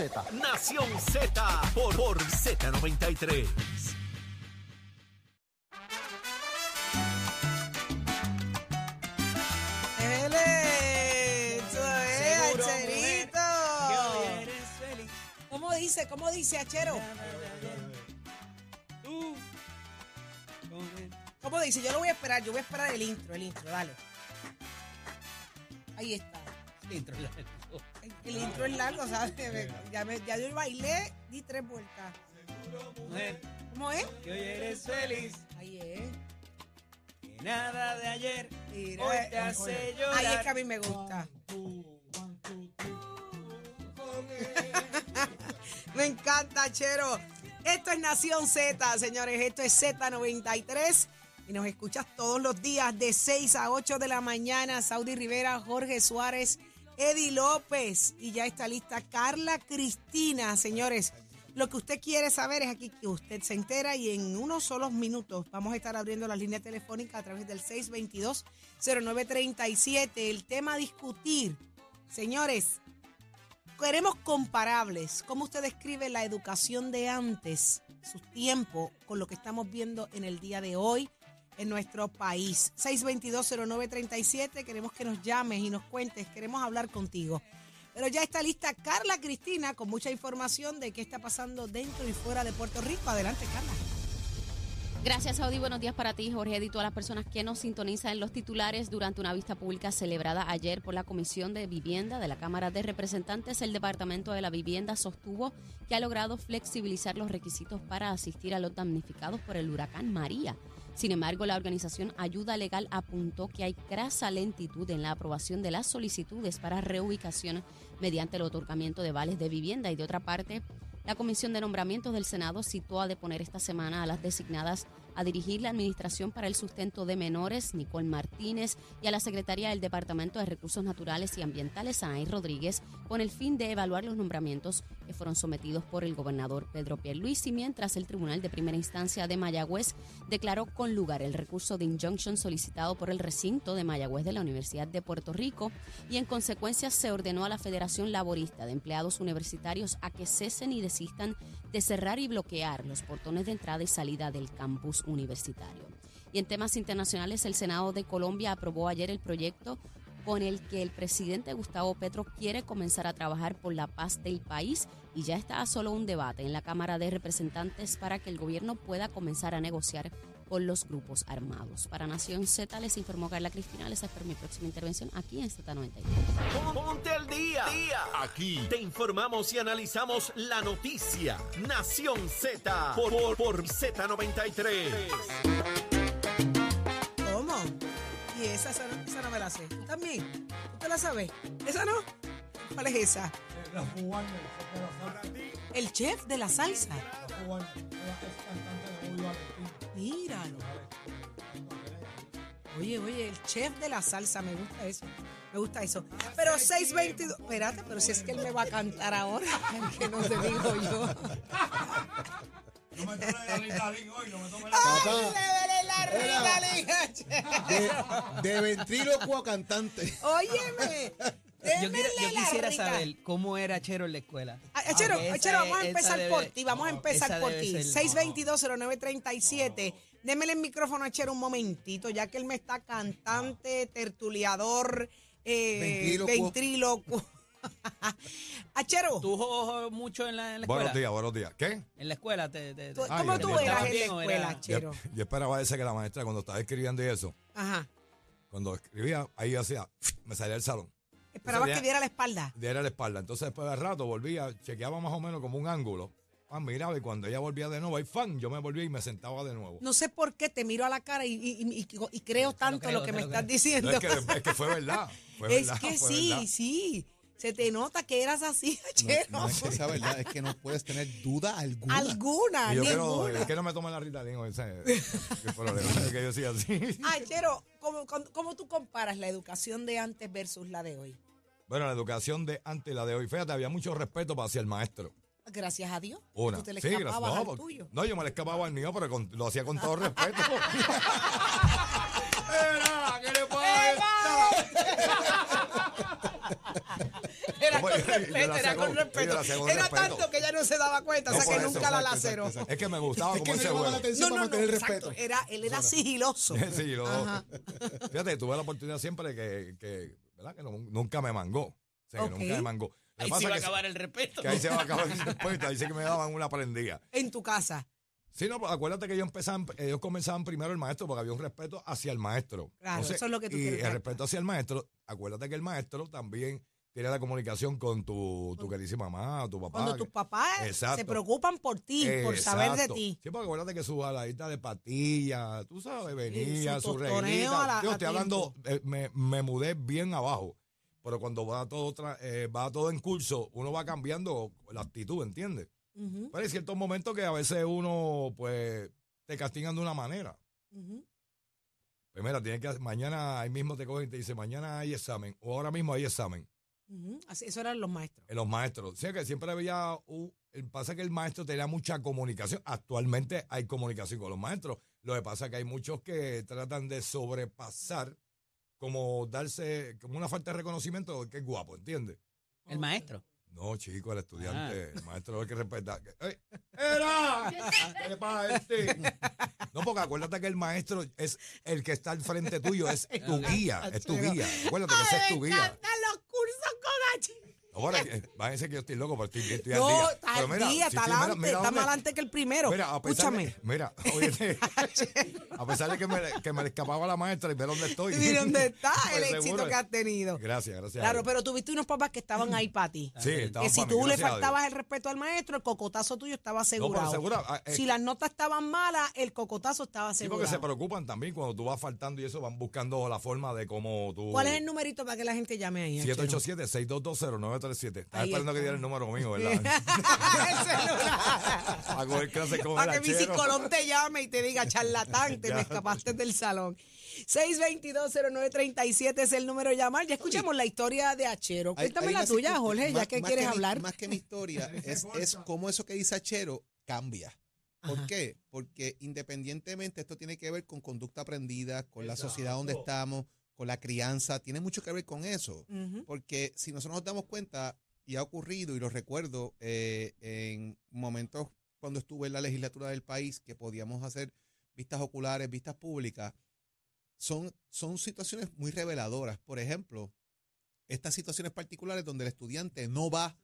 Z. Nación Z por, por Z93. ¡Ele! ¡Eso es, Seguro, Acherito! Que hoy eres feliz. ¿Cómo dice? ¿Cómo dice, Achero? Tú. ¿Cómo dice? Yo lo voy a esperar. Yo voy a esperar el intro, el intro. Dale. Ahí está. Intro largo. El intro es largo, ¿sabes? Ya, me- ya yo bailé, di tres vueltas. Mujer, ¿Cómo es? que hoy eres feliz. Ahí es. Que nada de ayer Mira, hoy te hace llorar. Ahí es que a mí me gusta. Me encanta, Chero. Esto es Nación Z, señores. Esto es Z93. Y nos escuchas todos los días de 6 a 8 de la mañana. Saudi Rivera, Jorge Suárez, Eddie López. Y ya está lista Carla Cristina, señores. Lo que usted quiere saber es aquí que usted se entera y en unos solos minutos vamos a estar abriendo las líneas telefónicas a través del 622-0937. El tema a discutir, señores, queremos comparables. ¿Cómo usted describe la educación de antes, su tiempo, con lo que estamos viendo en el día de hoy en nuestro país? 622-0937, queremos que nos llames y nos cuentes, queremos hablar contigo. Pero ya está lista Carla Cristina con mucha información de qué está pasando dentro y fuera de Puerto Rico. Adelante, Carla. Gracias, Saudi. Buenos días para ti, Jorge, y todas las personas que nos sintonizan en los titulares durante una vista pública celebrada ayer por la Comisión de Vivienda de la Cámara de Representantes. El Departamento de la Vivienda sostuvo que ha logrado flexibilizar los requisitos para asistir a los damnificados por el huracán María. Sin embargo, la organización Ayuda Legal apuntó que hay crasa lentitud en la aprobación de las solicitudes para reubicación mediante el otorgamiento de vales de vivienda. Y de otra parte, la Comisión de Nombramientos del Senado citó a deponer esta semana a las designadas a dirigir la Administración para el Sustento de Menores, Nicole Martínez, y a la Secretaría del Departamento de Recursos Naturales y Ambientales, Anaí Rodríguez, con el fin de evaluar los nombramientos que fueron sometidos por el gobernador Pedro Pierluisi, mientras el Tribunal de Primera Instancia de Mayagüez declaró con lugar el recurso de injunction solicitado por el recinto de Mayagüez de la Universidad de Puerto Rico y en consecuencia se ordenó a la Federación Laborista de Empleados Universitarios a que cesen y desistan de cerrar y bloquear los portones de entrada y salida del campus universitario. Y en temas internacionales, el Senado de Colombia aprobó ayer el proyecto con el que el presidente Gustavo Petro quiere comenzar a trabajar por la paz del país y ya está solo un debate en la Cámara de Representantes para que el gobierno pueda comenzar a negociar con los grupos armados. Para Nación Z les informó Carla Cristina, les espero mi próxima intervención aquí en Z93. Ponte al día. Aquí te informamos y analizamos la noticia. Nación Z por, por, por Z93. ¿Cómo? Y esa, esa, no- esa no me la sé. ¿Tú también? ¿Tú te la sabes? ¿Esa no? ¿Cuál es esa? La cubana, ti, El chef de la salsa. la cubana, es cantante de Valentín. Míralo. Oye, oye, el chef de la salsa, me gusta eso. Me gusta eso. Pero 622. Espérate, pero si es que él me va a cantar ahora, que no te digo yo. No me tome la Ritalin hoy, no me tome la ¡Ay, le duele la Ritalin, chef! De, de ventrílocuo a cantante. Óyeme. Yo, quiero- quisiera saber cómo era Chero en la escuela. Ah, Achero, Aunque esa Achero, vamos a empezar por ti, vamos a no, empezar esa por ti. ser- 622-0937. Démele el micrófono a Achero un momentito, ya que él me está cantante, tertuliador, eh, ventrílocuo. Achero, ¿Tú jugó mucho en la, en la escuela? Buenos días, buenos días. ¿Qué? En la escuela te... te- ¿tú- te- ¿cómo tú eras en la ¿Bien o era- escuela, Achero? Yo, yo esperaba ese que la maestra cuando estaba escribiendo y eso, Ajá. cuando escribía, ahí hacía, me salía del salón. Esperabas que diera la espalda. Diera la espalda. Entonces después de rato volvía, chequeaba más o menos como un ángulo. Ah, miraba y cuando ella volvía de nuevo, ahí fan, yo me volvía y me sentaba de nuevo. No sé por qué te miro a la cara y, y- y- y- y creo tanto creo, lo que me estás diciendo. No, es, que, es que fue verdad. Fue Es verdad, que fue sí, verdad. sí. Se te nota que eras así, Achero. No, es que sea verdad, es que no puedes tener duda alguna. Alguna, Y yo quiero, es que no me tome la Ritalin hoy, ese qué problema, es que yo sí así. Ay, Chero, ¿cómo, cómo- cómo tú comparas la educación de antes versus la de hoy? Bueno, la educación de antes y la de hoy, fíjate, había mucho respeto para hacia el maestro. Gracias a Dios. Una. Tú te le Sí, gracias. escapabas No, al porque- tuyo. no, yo me le escapaba al mío, pero con- lo hacía con todo respeto. Era, ¿qué le pasa? Era con le respeto, era con respeto. Era tanto que ella no se daba cuenta, No, o sea que nunca la laceró. exacto, exacto. Es que me gustaba Es como ese llamaba la juego. atención No, para no, no, respeto. Era, él era sigiloso. Ajá. Fíjate, tuve la oportunidad siempre que, que ¿verdad? Que no- nunca me mangó. O sea, que nunca me mangó. Ahí se va a acabar el respeto. que ahí se va a acabar el respeto. Ahí sí que me daban una prendida. En tu casa. Sí, no, pero acuérdate que ellos empezaban, ellos comenzaban primero el maestro porque había un respeto hacia el maestro. Claro, eso es lo que tú Y quieres el respeto hacia el maestro, acuérdate que el maestro también tiene la comunicación con tu, tu queridísima mamá, tu papá. Cuando tus papás se preocupan por ti, por saber de ti. Sí, porque acuérdate que su baladita de patilla, tú sabes, venía, su su, la- Yo estoy hablando, eh, me, me mudé bien abajo, pero cuando va todo, eh, va todo en curso, uno va cambiando la actitud, ¿entiendes? Ujú, Pero hay ciertos momentos que a veces uno, pues, te castigan de una manera. ujú. Pues mira, tienes que, mañana ahí mismo te cogen y te dice, mañana hay examen, o ahora mismo hay examen. Así, eso eran los maestros. en los maestros. O sea que siempre había, un- pasa que el maestro tenía mucha comunicación. Actualmente hay comunicación con los maestros. Lo que pasa es que hay muchos que tratan de sobrepasar, como darse, como una falta de reconocimiento que es guapo, ¿entiendes? El maestro. No, chico, el Ah. estudiante, el maestro hay que respetar. Que- ¡Ey! ¡Era! ¿Qué le pasa este? No, porque acuérdate que el maestro es el que está al frente tuyo, es tu guía, es tu guía. Acuérdate que ese es tu guía. Ahora, eh, eh, parece que yo estoy loco, porque estoy, estoy no, al día. Está al día, está está mal antes que el primero. Mira, Escúchame. De, mira, oye, a pesar de que me, que escapaba la maestra y ve dónde estoy. Y dónde está el pues éxito que has tenido. Gracias, gracias. Claro, pero tuviste unos papás que estaban ahí para ti. Sí, estaban Que si tú le faltabas el respeto al maestro, el cocotazo tuyo estaba asegurado. Ah, eh. Si las notas estaban malas, el cocotazo estaba asegurado. Sí, porque se preocupan también cuando tú vas faltando y eso, van buscando la forma de cómo tú... ¿Cuál es el numerito para que la gente llame ahí? 787 62209 7. Esperando que diera el número mío, ¿verdad? Para que mi psicólogo te llame y te diga, charlatán, te me escapaste del salón. 6220937 es el número llamar. Ya escuchamos la historia de Achero. Cuéntame la tuya, Jorge, ya que quieres hablar. Más que mi historia, es, es cómo eso que dice Achero cambia. ¿Por qué? Porque independientemente esto tiene que ver con conducta aprendida, con la sociedad donde estamos, con la crianza, tiene mucho que ver con eso. Porque si nosotros nos damos cuenta, y ha ocurrido, y lo recuerdo eh, en momentos cuando estuve en la legislatura del país, que podíamos hacer vistas oculares, vistas públicas, son, son situaciones muy reveladoras. Por ejemplo, estas situaciones particulares donde el estudiante no va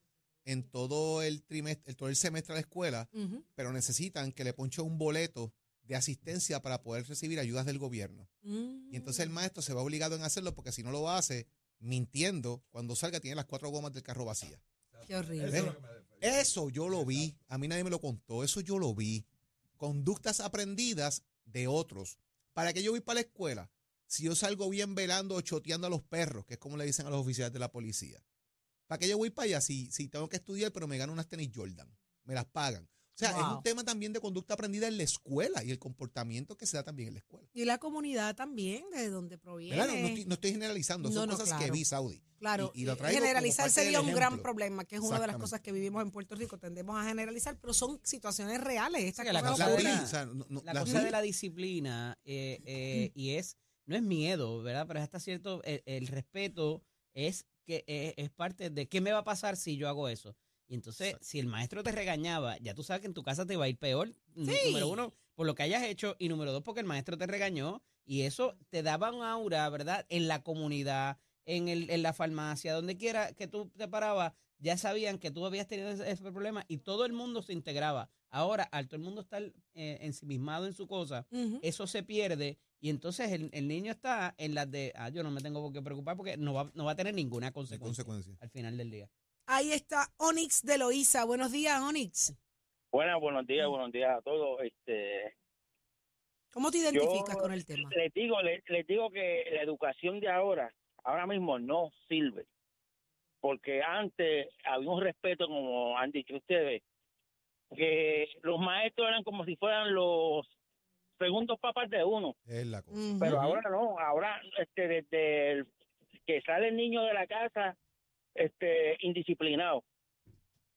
en todo el trimestre, todo el semestre a la escuela, pero necesitan que le ponche un boleto de asistencia para poder recibir ayudas del gobierno. Mm. Y entonces el maestro se va obligado en hacerlo porque si no lo hace, mintiendo, cuando salga tiene las cuatro gomas del carro vacías. Qué horrible. Eso yo lo vi, a mí nadie me lo contó, eso yo lo vi. Conductas aprendidas de otros. ¿Para qué yo voy para la escuela? Si yo salgo bien velando o choteando a los perros, que es como le dicen a los oficiales de la policía. ¿Para qué yo voy para allá si, si tengo que estudiar pero me gano unas tenis Jordan? Me las pagan. O sea, es un tema también de conducta aprendida en la escuela y el comportamiento que se da también en la escuela. Y la comunidad también, de donde proviene. No, no estoy, no estoy generalizando, son No, no, cosas que vi, Saudi. Claro, Y- y lo traigo como generalizar sería un gran problema, que es una de las cosas que vivimos en Puerto Rico. Tendemos a generalizar, pero son situaciones reales. Estas que la cosas cosa La de la- o sea, no- no- La cosa de la disciplina eh, eh, y es, no es miedo, ¿verdad? Pero es hasta cierto, el, el respeto es que eh, es parte de qué me va a pasar si yo hago eso. Y entonces, si el maestro te regañaba, ya tú sabes que en tu casa te va a ir peor. Sí. Número uno, por lo que hayas hecho. Y número dos, porque el maestro te regañó. Y eso te daba un aura, ¿verdad? En la comunidad, en, el, en la farmacia, donde quiera que tú te parabas, ya sabían que tú habías tenido ese, ese problema y todo el mundo se integraba. Ahora, al todo el mundo estar eh, ensimismado en su cosa, eso se pierde y entonces el, el niño está en las de, ah, yo no me tengo por qué preocupar porque no va, no va a tener ninguna consecuencia. al final del día. Ahí está Onyx de Loíza. Buenos días, Onyx. Buenas, buenos días, buenos días a todos. Este, ¿Cómo te identificas con el tema? les digo, les, les digo que la educación de ahora, ahora mismo no sirve, porque antes había un respeto, como han dicho ustedes, que los maestros eran como si fueran los segundos papás de uno, Es la cosa. Pero ahora no, ahora este desde el que sale el niño de la casa, este indisciplinado,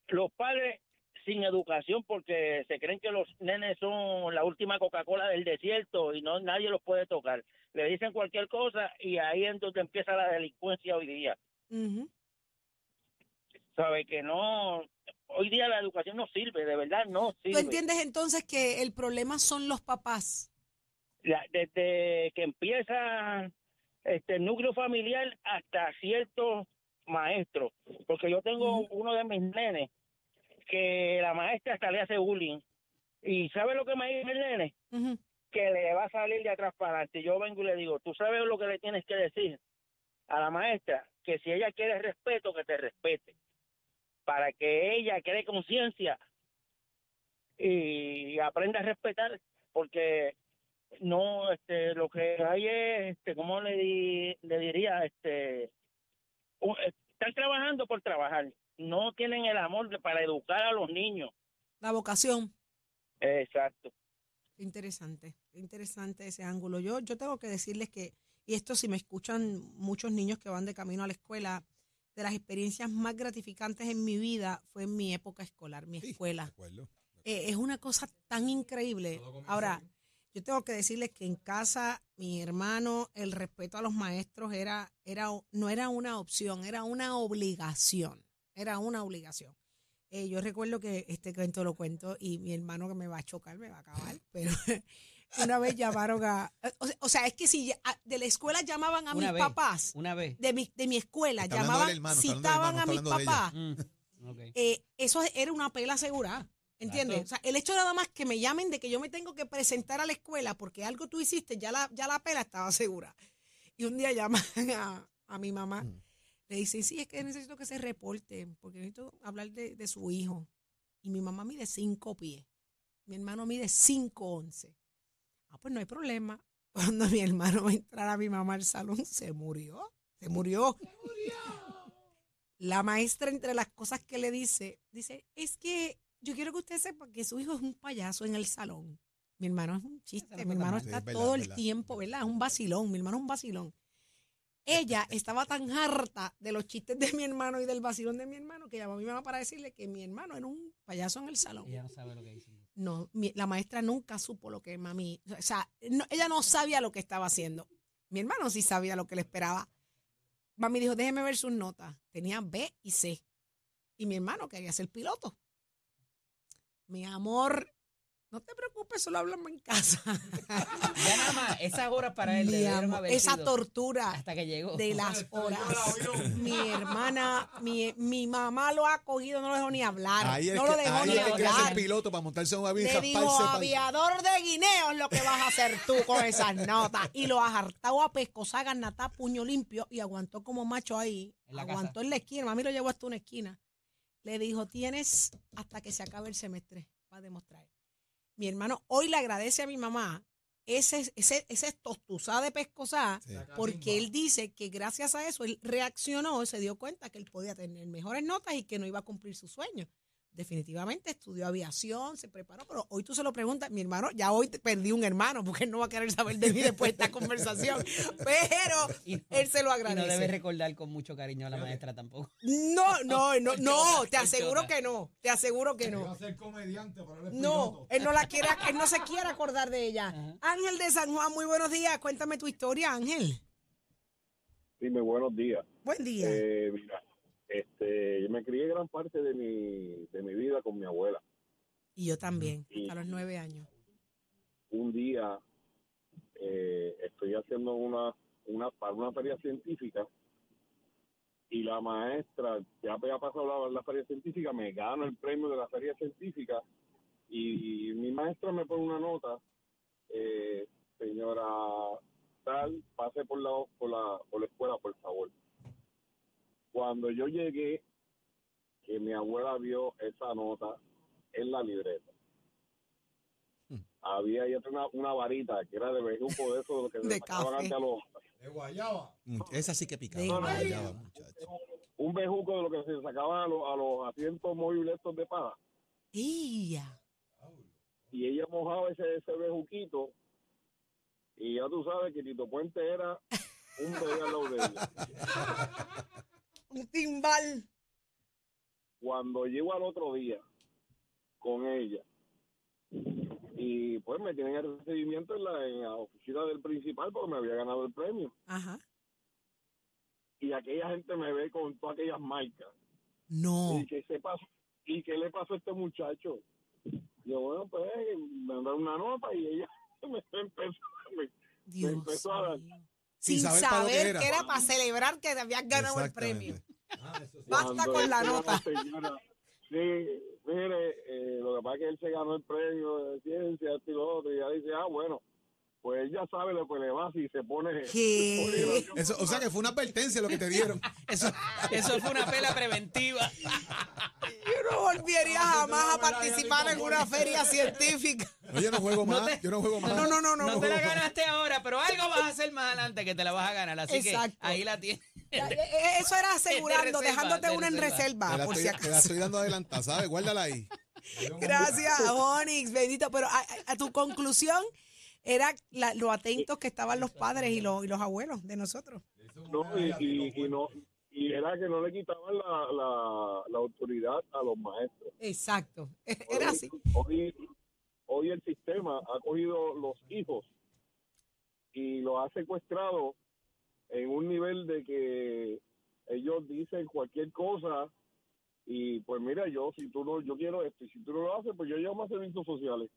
los padres sin educación porque se creen que los nenes son la última Coca-Cola del desierto y no nadie los puede tocar. Le dicen cualquier cosa y ahí es donde empieza la delincuencia hoy día. Ujú. sabe que no, hoy día la educación no sirve, de verdad no ¿Tú sirve. entiendes entonces que el problema son los papás? La- desde que empieza este el núcleo familiar hasta ciertos maestros, porque yo tengo uno de mis nenes que la maestra hasta le hace bullying. ¿Y sabe lo que me dice el nene? Que le va a salir de atrás para adelante. Yo vengo y le digo, tú sabes lo que le tienes que decir a la maestra, que si ella quiere respeto, que te respete, para que ella cree conciencia y aprenda a respetar, porque no, este, lo que hay es, este, ¿cómo le, di- le diría? Este, están trabajando por trabajar, no tienen el amor de- para educar a los niños. La vocación. Exacto. Qué Interesante, qué interesante ese ángulo. Yo, yo tengo que decirles que, y esto si me escuchan muchos niños que van de camino a la escuela, de las experiencias más gratificantes en mi vida fue en mi época escolar, mi Sí, escuela. de acuerdo. Eh, es una cosa tan increíble. Ahora, yo tengo que decirles que en casa, mi hermano, el respeto a los maestros era, era, no era una opción, era una obligación. Era una obligación. Eh, yo recuerdo que este cuento lo cuento y mi hermano que me va a chocar, me va a acabar, pero una vez llamaron a... O sea, o sea, es que si ya- de la escuela llamaban a Una mis vez. papás, Una vez. de mi, de mi escuela, llamaban, hermano, citaban hermano, a mis papás Mm, eh, eso era una pela asegurada. ¿Entiendes? Exacto. O sea, el hecho nada más que me llamen de que yo me tengo que presentar a la escuela porque algo tú hiciste, ya la, ya la pela estaba segura. Y un día llaman a, a mi mamá, Mm. le dicen, sí, es que necesito que se reporte, porque necesito hablar de, de su hijo. Y mi mamá mide cinco pies, mi hermano mide cinco once. Ah, pues no hay problema. Cuando mi hermano va a entrar a mi mamá al salón, se murió, se murió. La maestra, entre las cosas que le dice, dice, es que yo quiero que usted sepa que su hijo es un payaso en el salón. Mi hermano es un chiste, mi está hermano está Sí, es verdad, todo el verdad. tiempo, ¿verdad? Es un vacilón, mi hermano es un vacilón. Ella estaba tan harta de los chistes de mi hermano y del vacilón de mi hermano que llamó a mi mamá para decirle que mi hermano era un payaso en el salón. Ella no sabe lo que dice. No, mi- la maestra nunca supo lo que mami, o sea, no- ella no sabía lo que estaba haciendo. Mi hermano sí sabía lo que le esperaba. Mami dijo, déjeme ver sus notas. Tenía B y C. Y mi hermano quería ser piloto. Mi amor, no te preocupes, solo hablamos en casa. Ya nada más, esas horas para él Mi debieron amor, esa tortura hasta que llegó. de las horas. Mi hermana, mi, mi mamá lo ha cogido, no lo dejó ni hablar. Ahí es no que, lo dejó ahí ni es que quiere ser hablar. piloto para montarse en un avión y Le dijo, aviador de guineos lo que vas a hacer tú con esas notas. Y lo ajartado a pescosa, garnata, puño limpio y aguantó como macho ahí. En la aguantó casa. en la esquina. Mami lo llevó hasta una esquina. Le dijo, tienes hasta que se acabe el semestre para demostrar. Mi hermano hoy le agradece a mi mamá ese, ese, ese tostuzá de pescosa Sí. porque él dice que gracias a eso él reaccionó, se dio cuenta que él podía tener mejores notas y que no iba a cumplir su sueño. Definitivamente estudió aviación, se preparó, pero hoy tú se lo preguntas, mi hermano, ya hoy te- perdí un hermano porque él no va a querer saber de mí después de esta conversación, pero Y no- él se lo Y no debe agradece. recordar con mucho cariño a la maestra tampoco. No, no, no, no, te aseguro que no, te aseguro que no. No, él no la quiere, él no se quiere acordar de ella. Ajá. Ángel de San Juan, muy buenos días, cuéntame tu historia, Ángel. Dime, buenos días. Buen día. Eh, mira, este, yo me crié gran parte de mi, de mi vida con mi abuela. Y yo también, y- hasta los nueve años. Un día eh, estoy haciendo una, una, para una feria científica y la maestra, ya había pasado la, la feria científica, me gano el premio de la feria científica y, mi maestra me pone una nota, eh, señora tal, pase por la, por, la, por la escuela, por favor. Cuando yo llegué, que mi abuela vio esa nota en la libreta, había ahí una, una varita que era de bejuco de eso de lo que se De sacaban café. antes a los, De Guayaba. Mm, Esa sí que picaba. De la guayaba. muchacho. un bejuco de lo que se sacaban a los, a los asientos móviles estos de paja. Y ella mojaba ese, ese bejuquito y ya tú sabes que Tito Puente era un bebé al lado de ella. Un timbal. Cuando llego al otro día con ella y pues me tienen el recibimiento en la, en la oficina del principal porque me había ganado el premio Ajá. y aquella gente me ve con todas aquellas marcas No. ¿Y qué, se pasó? ¿Y qué le pasó a este muchacho? Yo, bueno, pues me mandaron una nota y ella me empezó, me, empezó a dar. Sin Sin saber saber, para lo que era. que era para celebrar que te habías ganado el premio. Ah, sí. Basta Cuando con la nota. señora, sí, mire, eh, lo que pasa es que él se ganó el premio de ciencia, esto y lo otro, y ella dice, ah, bueno, pues ella sabe lo que le va si se pone... ¿Qué? Eso, o sea que fue una advertencia lo que te dieron. Eso, eso fue una pela preventiva. Yo no volvería jamás a participar en una feria científica. No, yo no juego No más. te- yo no juego más. No, no, no, no. No te la ganaste ahora, pero algo vas a hacer más adelante que te la vas a ganar. Así Exacto. que ahí la tienes. Eh, eh, Eso era asegurando, reserva, dejándote de una en reserva. Te la, por estoy, si te la acaso. estoy dando adelantada, ¿sabes? Guárdala ahí. Gracias, Onix, bendito. Pero a, a tu conclusión era la- lo atentos que estaban los padres y los, y los abuelos de nosotros. No, y, y, y no, y era que no le quitaban la, la, la autoridad a los maestros. Exacto. Era así. Hoy, hoy el sistema ha cogido los hijos y los ha secuestrado en un nivel de que ellos dicen cualquier cosa y pues mira yo si tú no yo quiero esto y si tú no lo haces pues yo llamo a servicios sociales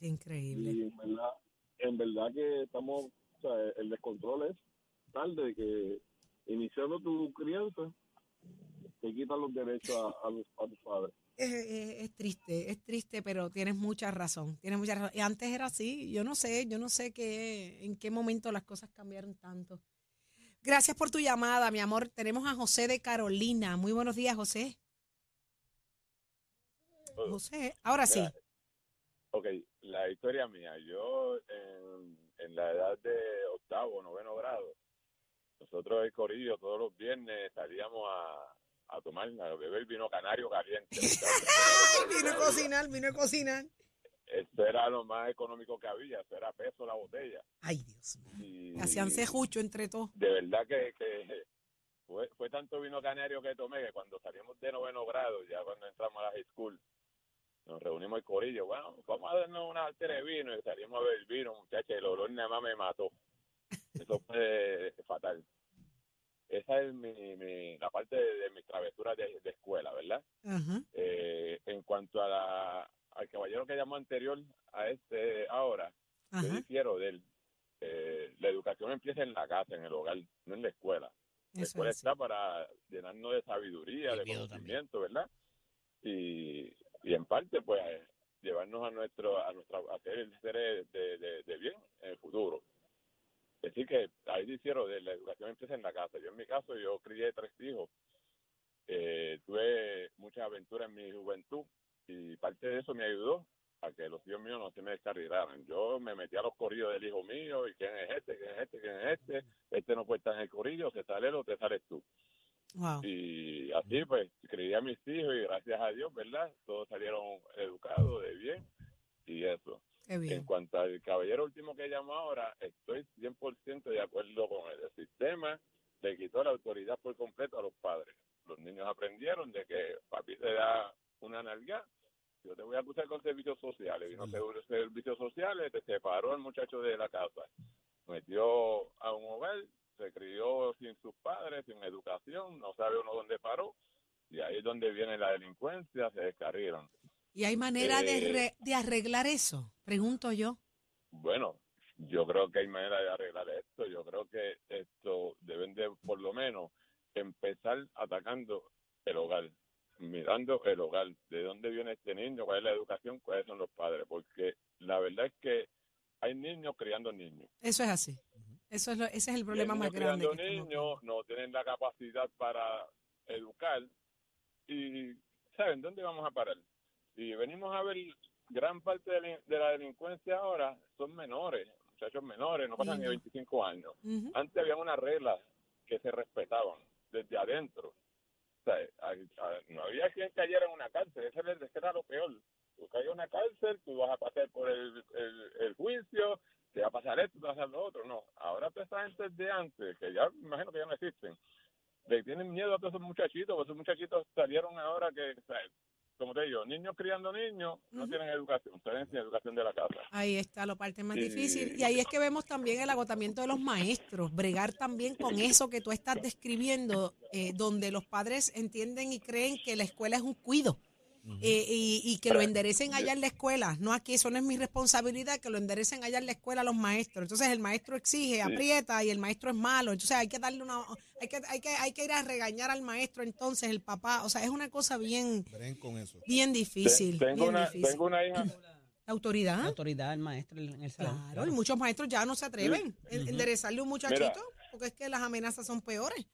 Qué increíble. y en verdad en verdad que estamos o sea el descontrol es tal de que iniciando tu crianza te quitan los derechos a, a los, a tus padres Es, es- es triste, es triste, pero tienes mucha razón. Tienes mucha razón. Y antes era así. Yo no sé, yo no sé qué, en qué momento las cosas cambiaron tanto. Gracias por tu llamada, mi amor. Tenemos a José de Carolina. Muy buenos días, José. José, ahora sí. Ok, la historia mía. Yo en, en la edad de octavo, noveno grado, nosotros el corillo todos los viernes salíamos a, a tomar, a beber vino canario caliente. Vino a cocinar, vino a cocinar. Esto era lo más económico que había, eso era peso la botella. Ay, Dios mío. Y Hacían cejucho entre todos. de verdad que, que fue, fue tanto vino canario que tomé que cuando salimos de noveno grado, ya cuando entramos a la high school, nos reunimos el corillo, bueno, vamos a darnos una altera de vino y salimos a beber vino, muchachos, el olor nada más me mató. Eso fue fatal. Esa es mi, mi- la parte de, de mis travesuras de, de escuela, ¿verdad? Eh, en cuanto a la, al caballero que llamó anterior a este ahora, yo Ajá. difiero de él. Eh, la educación empieza en la casa, en el hogar, no en la escuela. La Eso escuela así. está para llenarnos de sabiduría, de conocimiento, ¿verdad? Y, y en parte, pues, llevarnos a nuestro, a nuestra, a ser seres de, de, de bien en el futuro. Es decir, que ahí difiero de la educación empieza en la casa. Yo, en mi caso, yo crié tres hijos. Eh, tuve muchas aventuras en mi juventud y parte de eso me ayudó a que los hijos míos no se me descarrilaran. Yo me metí a los corridos del hijo mío y quién es este, quién es este, quién es este. Este no puede estar en el corrillo, se sale él o te sales tú. Wow. Y así pues crié a mis hijos y gracias a Dios, ¿verdad? Todos salieron educados, de bien y eso. En cuanto al caballero último que llamó ahora, estoy 100% de acuerdo con él. El sistema le quitó la autoridad por completo a los padres. Los niños aprendieron de que papi te da una nalga, yo te voy a acusar con servicios sociales. Vino seguro servicios sociales, te separó al muchacho de la casa, metió a un hogar, se crió sin sus padres, sin educación, no sabe uno dónde paró, y ahí es donde viene la delincuencia, se descarrieron. ¿Y hay manera de, Eh, re- de arreglar eso? Pregunto yo. Bueno, yo creo que hay manera de arreglar esto. Yo creo que esto deben de, por lo menos, empezar atacando el hogar, mirando el hogar, de dónde viene este niño, cuál es la educación, cuáles son los padres, porque la verdad es que hay niños criando niños. Eso es así. Eso es lo- ese es el problema más grande. estamos niños no tienen la capacidad para educar y ¿saben dónde vamos a parar? Y venimos a ver gran parte de la, de la delincuencia ahora son menores, muchachos menores, no pasan ni Niños. 25 años. Antes había unas reglas que se respetaban desde adentro. O sea, a- a- no había quien cayera en una cárcel, eso era, eso era lo peor. Tú caes en una cárcel, tú vas a pasar por el, el, el juicio, te va a pasar esto, te va a pasar lo otro. No, ahora toda esa gente de antes, que ya me imagino que ya no existen, le tienen miedo a todos esos muchachitos, porque esos muchachitos salieron ahora que o sea, como te digo, niños criando niños no tienen educación, tienen sin educación de la casa. Ahí está la parte más Sí. difícil. Y ahí es que vemos también el agotamiento de los maestros, bregar también con eso que tú estás describiendo, eh, donde los padres entienden y creen que la escuela es un cuido. Eh, y, y que lo enderecen allá en la escuela, no aquí, eso no es mi responsabilidad, que lo enderecen allá en la escuela a los maestros. Entonces el maestro exige, aprieta y el maestro es malo. Entonces hay que darle una, hay que, hay que, hay que ir a regañar al maestro entonces, el papá. O sea, es una cosa bien, Bren con eso. bien difícil. Te- tengo, bien una, difícil. tengo una hija, La autoridad. La autoridad, el maestro en el salón. Claro, y muchos maestros ya no se atreven a enderezarle a un muchachito porque es que las amenazas son peores.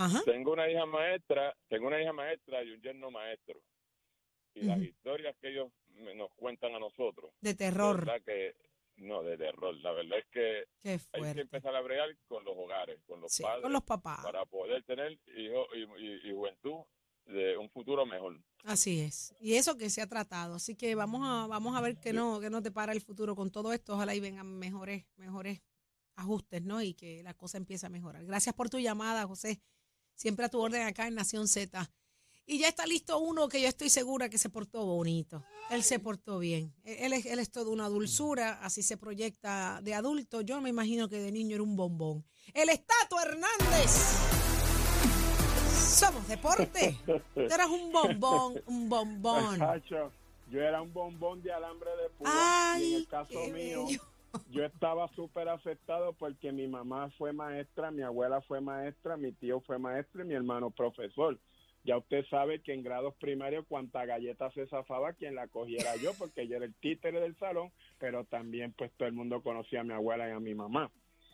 Ajá. tengo una hija maestra, tengo una hija maestra y un yerno maestro. Y las historias que ellos nos cuentan a nosotros, De terror. verdad que no de terror, la verdad es que hay que empezar a bregar con los hogares, con los Sí, padres, con los papás. para poder tener hijos y, y- y juventud de un futuro mejor. Así es. Y eso que se ha tratado. Así que vamos a, vamos a ver qué no, qué nos depara el futuro con todo esto. Ojalá y vengan mejores, mejores ajustes, ¿no? Y que la cosa empiece a mejorar. Gracias por tu llamada, José. Siempre a tu orden acá en Nación Z. Y ya está listo uno que yo estoy segura que se portó bonito. Él se portó bien. Él, él es, él es toda una dulzura, así se proyecta de adulto. Yo me imagino que de niño era un bombón. El Estatua Hernández. Somos deporte. Tú eras un bombón, un bombón. Yo era un bombón de alambre de púa y en Ay, el caso mío, bello. yo estaba súper afectado porque mi mamá fue maestra, mi abuela fue maestra, mi tío fue maestro y mi hermano profesor. Ya usted sabe que en grados primarios cuanta galleta se zafaba, quien la cogiera yo, porque yo era el títere del salón, pero también pues todo el mundo conocía a mi abuela y a mi mamá.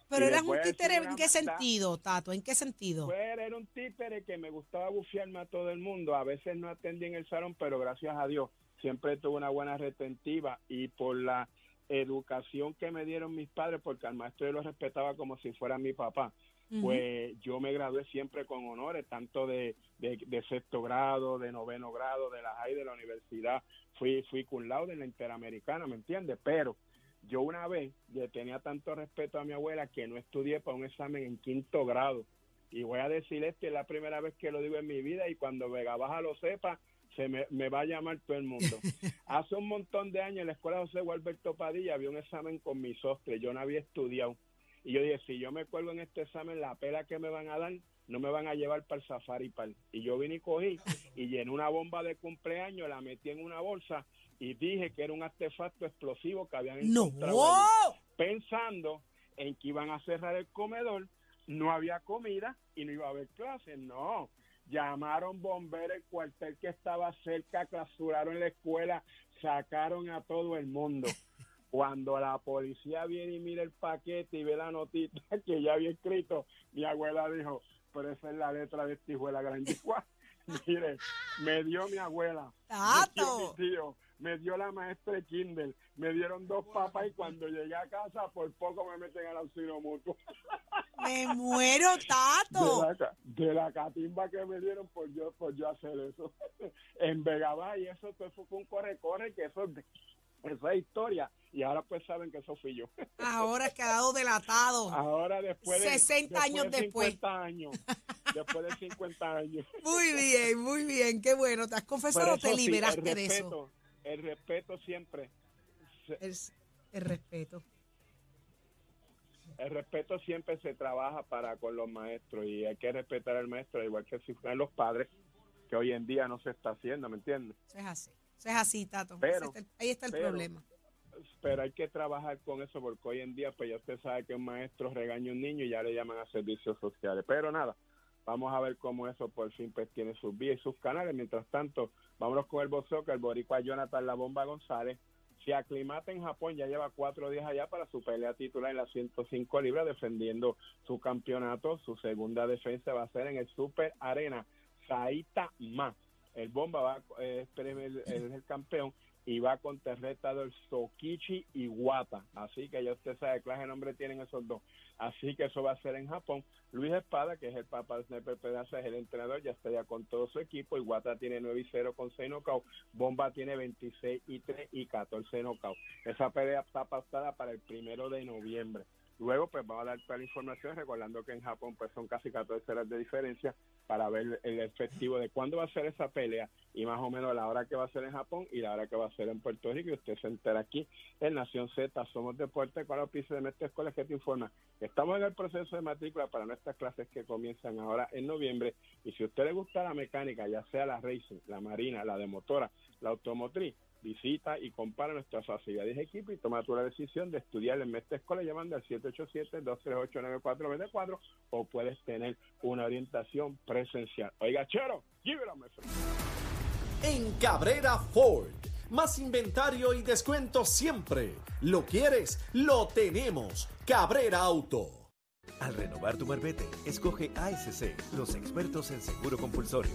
Pero eras un títere, ¿en qué sentido, Tato? ¿En qué sentido? Pues era un títere que me gustaba bufiarme a todo el mundo. A veces no atendí en el salón, pero gracias a Dios siempre tuve una buena retentiva y por la educación que me dieron mis padres, porque al maestro yo lo respetaba como si fuera mi papá. Pues yo me gradué siempre con honores, tanto de, de, de sexto grado, de noveno grado, de la high, de la universidad. Fui, fui cum laude en la Interamericana, ¿me entiendes? Pero yo una vez le tenía tanto respeto a mi abuela que no estudié para un examen en quinto grado. Y voy a decir esto, es la primera vez que lo digo en mi vida y cuando Vega Baja lo sepa, se me, me va a llamar todo el mundo. Hace un montón de años en la escuela José Gualberto Padilla había un examen con mi sostre, yo no había estudiado. Y yo dije, si yo me cuelgo en este examen, la pela que me van a dar, no me van a llevar para el safari park. Y yo vine y cogí y llené una bomba de cumpleaños, la metí en una bolsa y dije que era un artefacto explosivo que habían ¡No! encontrado allí. Pensando en que iban a cerrar el comedor, no había comida y no iba a haber clases. No, llamaron bomberos, el cuartel que estaba cerca, clausuraron la escuela, sacaron a todo el mundo. Cuando la policía viene y mira el paquete y ve la notita que ya había escrito, mi abuela dijo, pero esa es la letra de este hijo de la gran yegua". Mire, me dio mi abuela, me dio mi tío, me dio la maestra de Kindle, me dieron dos papas y cuando llegué a casa por poco me meten al auxilio mutuo. ¡Me muero, De Tato! la, ca- de la catimba que me dieron por yo por yo hacer eso. en Vegabá y eso, eso fue un corre-corre que eso, es de- eso es historia. Y ahora pues saben que eso fui yo. Ahora ha quedado delatado. Ahora después de 60 años de después. 50 años. Después de 50 años. Muy bien, muy bien, qué bueno. ¿Te has confesado te sí, liberaste el de eso? El respeto siempre. se- El, el respeto. El respeto siempre se trabaja para con los maestros y hay que respetar al maestro, igual que si fueran los padres, que hoy en día no se está haciendo, ¿me entiendes? Eso es así. Eso es así, Tato. Pero- Ese está el- ahí está el pero- problema. Pero hay que trabajar con eso porque hoy en día, pues ya usted sabe que un maestro regaña a un niño y ya le llaman a servicios sociales. Pero nada, vamos a ver cómo eso por fin pues tiene sus vías y sus canales. Mientras tanto, vámonos con el boxeo, que el boricua Jonathan La Bomba González se aclimata en Japón, ya lleva cuatro días allá para su pelea titular en las 105 libras, defendiendo su campeonato. Su segunda defensa va a ser en el Super Arena Saitama. El Bomba va, eh, es es el campeón y va contra el retador Sokichi Iwata. Así que ya usted sabe clase nombre tienen esos dos. Así que eso va a ser en Japón. Luis Espada, que es el papá de Sniper Pedaza, es el entrenador, ya está ya con todo su equipo. Iwata tiene 9 y 0 con 6 knockouts. Bomba tiene 26 y 3 y 14 knockouts. Esa pelea está pasada para el primero de noviembre. Luego, pues vamos a dar toda la información, recordando que en Japón pues son casi 14 horas de diferencia. para ver el efectivo de cuándo va a ser esa pelea y más o menos la hora que va a ser en Japón y la hora que va a ser en Puerto Rico. Y usted se entera aquí en Nación Z, Somos Deporte, con la piso de Mestre Escuela que te informa estamos en el proceso de matrícula para nuestras clases que comienzan ahora en noviembre. Y si a usted le gusta la mecánica, ya sea la racing, la marina, la de motora, la automotriz, visita y compara nuestras facilidades de equipo y toma tu la decisión de estudiar en Mestre Escuela llamando al 787-238-9424 o puedes tener una orientación presencial. Oiga, chero, friend. En Cabrera Ford. Más inventario y descuento siempre. ¿Lo quieres? Lo tenemos. Cabrera Auto. Al renovar tu marbete, escoge ASC, los expertos en seguro compulsorio.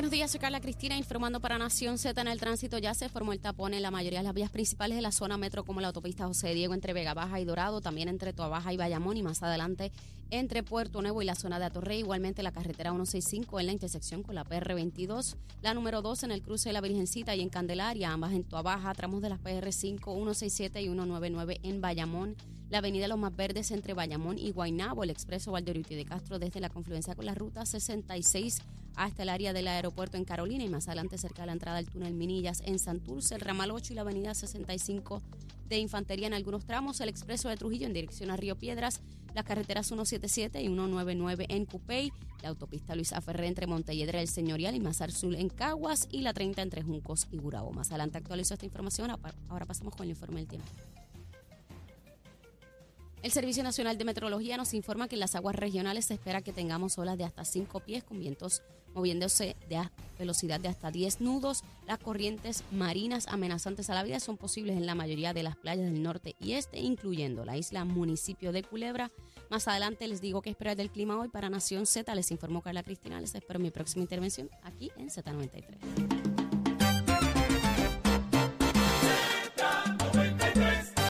Buenos días, soy Carla Cristina informando para Nación Z en el tránsito. Ya se formó el tapón en la mayoría de las vías principales de la zona metro, como la autopista José Diego entre Vega Baja y Dorado, también entre Toabaja y Bayamón y más adelante entre Puerto Nuevo y la zona de Atorrey. Igualmente la carretera 165 en la intersección con la PR22, la número 2 en el cruce de la Virgencita y en Candelaria, ambas en Toabaja, tramos de las PR5, 167 y 199 en Bayamón la avenida Los Más Verdes entre Bayamón y Guaynabo, el expreso Valdeorito de Castro desde la confluencia con la ruta 66 hasta el área del aeropuerto en Carolina y más adelante cerca de la entrada del túnel Minillas en Santurce, el ramal 8 y la avenida 65 de Infantería en algunos tramos, el expreso de Trujillo en dirección a Río Piedras, las carreteras 177 y 199 en Cupey, la autopista Luisa Ferré entre Montelledra el Señorial y Mazar Sur en Caguas y la 30 entre Juncos y Gurabo. Más adelante actualizo esta información, ahora pasamos con el informe del tiempo. El Servicio Nacional de Meteorología nos informa que en las aguas regionales se espera que tengamos olas de hasta 5 pies con vientos moviéndose de velocidad de hasta 10 nudos. Las corrientes marinas amenazantes a la vida son posibles en la mayoría de las playas del norte y este, incluyendo la isla municipio de Culebra. Más adelante les digo qué esperar del clima hoy para Nación Z. Les informó Carla Cristina. Les espero mi próxima intervención aquí en Z93.